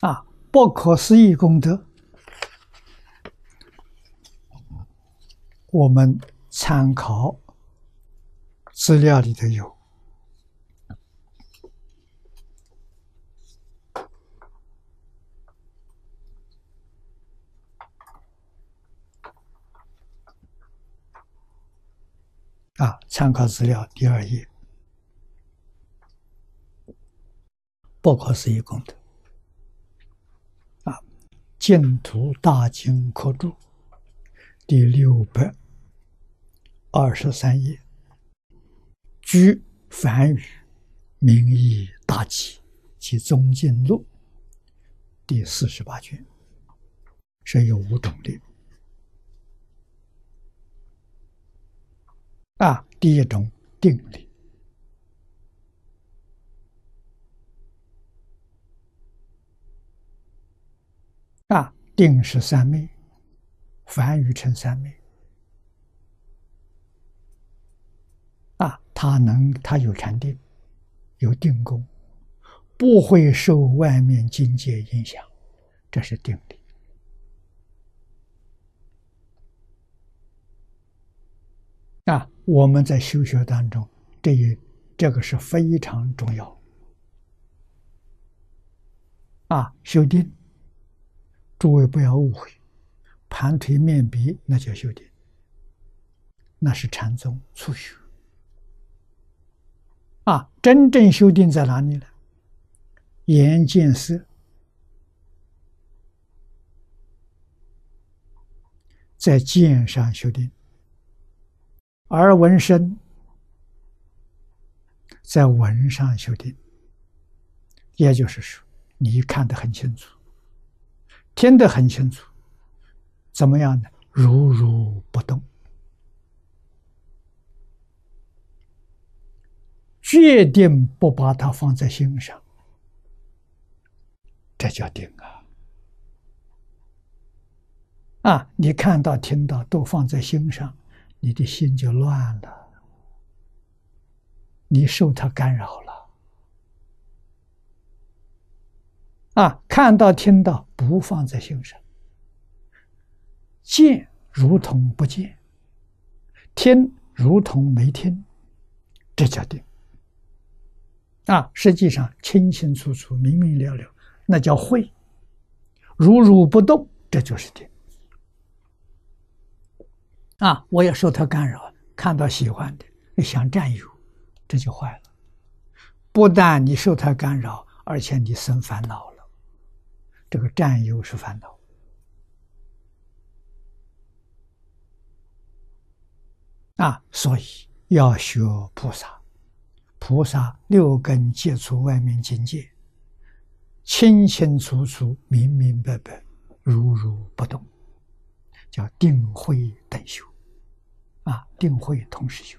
啊，不可思议功德，我们参考资料里头有。啊，参考资料第二页，不可思议功德。净土大经科注第六百二十三页，居梵语名义大集其宗经录第四十八卷，是有五种的。啊，第一种定力啊，定是三昧，梵语成三昧。啊，他能，他有禅定，有定功，不会受外面境界影响，这是定力。啊，我们在修学当中，这一这个是非常重要。啊，修定，诸位不要误会，盘腿面壁那叫修定，那是禅宗初学。啊，真正修定在哪里呢？眼见色，在见上修定。而闻声，在闻上修定，也就是说，你看得很清楚，听得很清楚，怎么样呢？如如不动，决定不把它放在心上，这叫定啊！啊，你看到、听到都放在心上。你的心就乱了，你受他干扰了。啊，看到听到不放在心上，见如同不见，听如同没听，这叫定。啊，实际上清清楚楚、明明了了，那叫慧。如如不动，这就是定。啊！我也受他干扰，看到喜欢的，想占有，这就坏了。不但你受他干扰，而且你生烦恼了。这个占有是烦恼。啊，所以要学菩萨，菩萨六根接触外面境界，清清楚楚、明明白白、如如不动，叫定慧等修。啊，定慧同时修。